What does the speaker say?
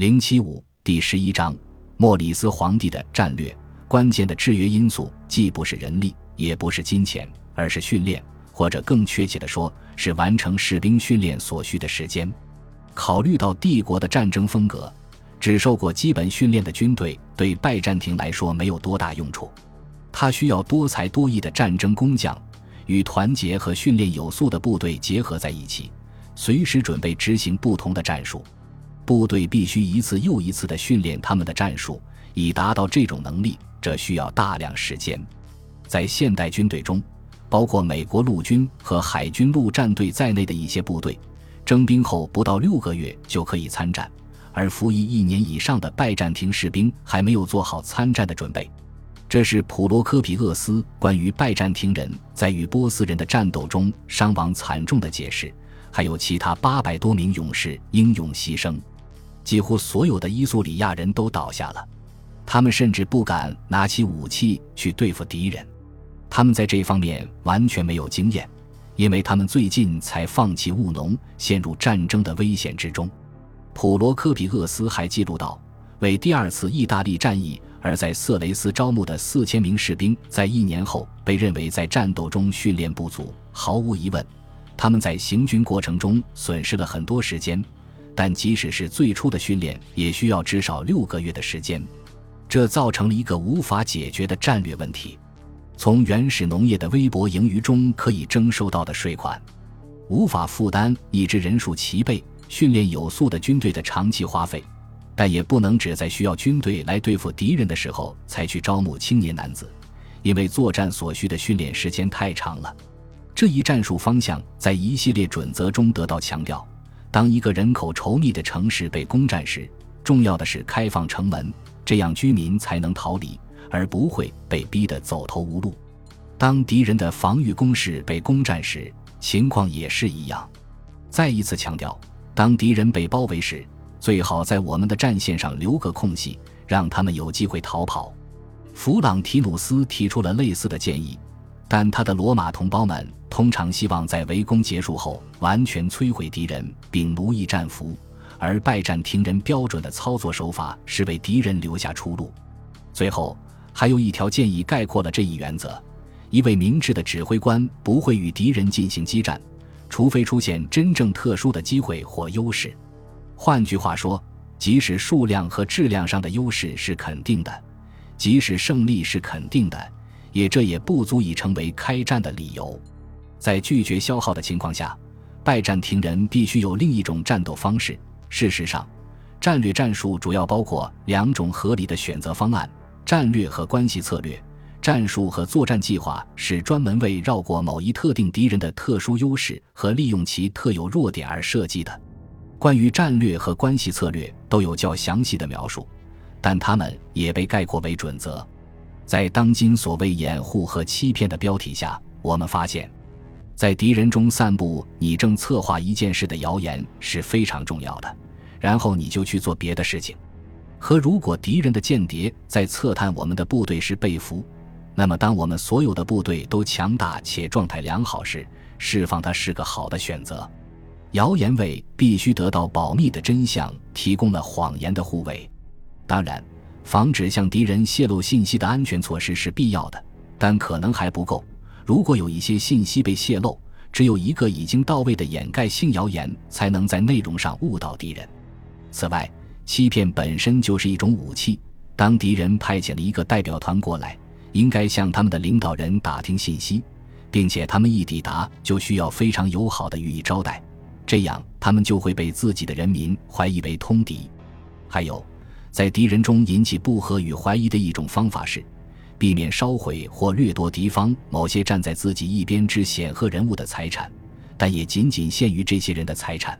零七五第十一章，莫里斯皇帝的战略关键的制约因素，既不是人力，也不是金钱，而是训练，或者更确切的说，是完成士兵训练所需的时间。考虑到帝国的战争风格，只受过基本训练的军队对拜占庭来说没有多大用处。他需要多才多艺的战争工匠，与团结和训练有素的部队结合在一起，随时准备执行不同的战术。部队必须一次又一次地训练他们的战术，以达到这种能力，这需要大量时间。在现代军队中，包括美国陆军和海军陆战队在内的一些部队，征兵后不到六个月就可以参战，而服役一年以上的拜占庭士兵还没有做好参战的准备。这是普罗科皮厄斯关于拜占庭人在与波斯人的战斗中伤亡惨重的解释，还有其他八百多名勇士英勇牺牲。几乎所有的伊苏里亚人都倒下了，他们甚至不敢拿起武器去对付敌人。他们在这方面完全没有经验，因为他们最近才放弃务农，陷入战争的危险之中。普罗科皮厄斯还记录到，为第二次意大利战役。而在色雷斯招募的四千名士兵，在一年后被认为在战斗中训练不足。毫无疑问，他们在行军过程中损失了很多时间。但即使是最初的训练，也需要至少六个月的时间。这造成了一个无法解决的战略问题：从原始农业的微薄盈余中可以征收到的税款，无法负担一支人数齐备、训练有素的军队的长期花费。但也不能只在需要军队来对付敌人的时候才去招募青年男子，因为作战所需的训练时间太长了。这一战术方向在一系列准则中得到强调。当一个人口稠密的城市被攻占时，重要的是开放城门，这样居民才能逃离，而不会被逼得走投无路。当敌人的防御工事被攻占时，情况也是一样。再一次强调，当敌人被包围时。最好在我们的战线上留个空隙，让他们有机会逃跑。弗朗提努斯提出了类似的建议，但他的罗马同胞们通常希望在围攻结束后完全摧毁敌人并奴役战俘，而拜占庭人标准的操作手法是为敌人留下出路。最后，还有一条建议概括了这一原则：一位明智的指挥官不会与敌人进行激战，除非出现真正特殊的机会或优势。换句话说，即使数量和质量上的优势是肯定的，即使胜利是肯定的，也这也不足以成为开战的理由。在拒绝消耗的情况下，拜占庭人必须有另一种战斗方式。事实上，战略战术主要包括两种合理的选择方案：战略和关系策略。战术和作战计划是专门为绕过某一特定敌人的特殊优势和利用其特有弱点而设计的。关于战略和关系策略都有较详细的描述，但它们也被概括为准则。在当今所谓掩护和欺骗的标题下，我们发现，在敌人中散布你正策划一件事的谣言是非常重要的，然后你就去做别的事情。和如果敌人的间谍在测探我们的部队时被俘，那么当我们所有的部队都强大且状态良好时，释放它是个好的选择。谣言为必须得到保密的真相提供了谎言的护卫。当然，防止向敌人泄露信息的安全措施是必要的，但可能还不够。如果有一些信息被泄露，只有一个已经到位的掩盖性谣言才能在内容上误导敌人。此外，欺骗本身就是一种武器。当敌人派遣了一个代表团过来，应该向他们的领导人打听信息，并且他们一抵达就需要非常友好的予以招待。这样，他们就会被自己的人民怀疑为通敌。还有，在敌人中引起不和与怀疑的一种方法是，避免烧毁或掠夺敌方某些站在自己一边之显赫人物的财产，但也仅仅限于这些人的财产。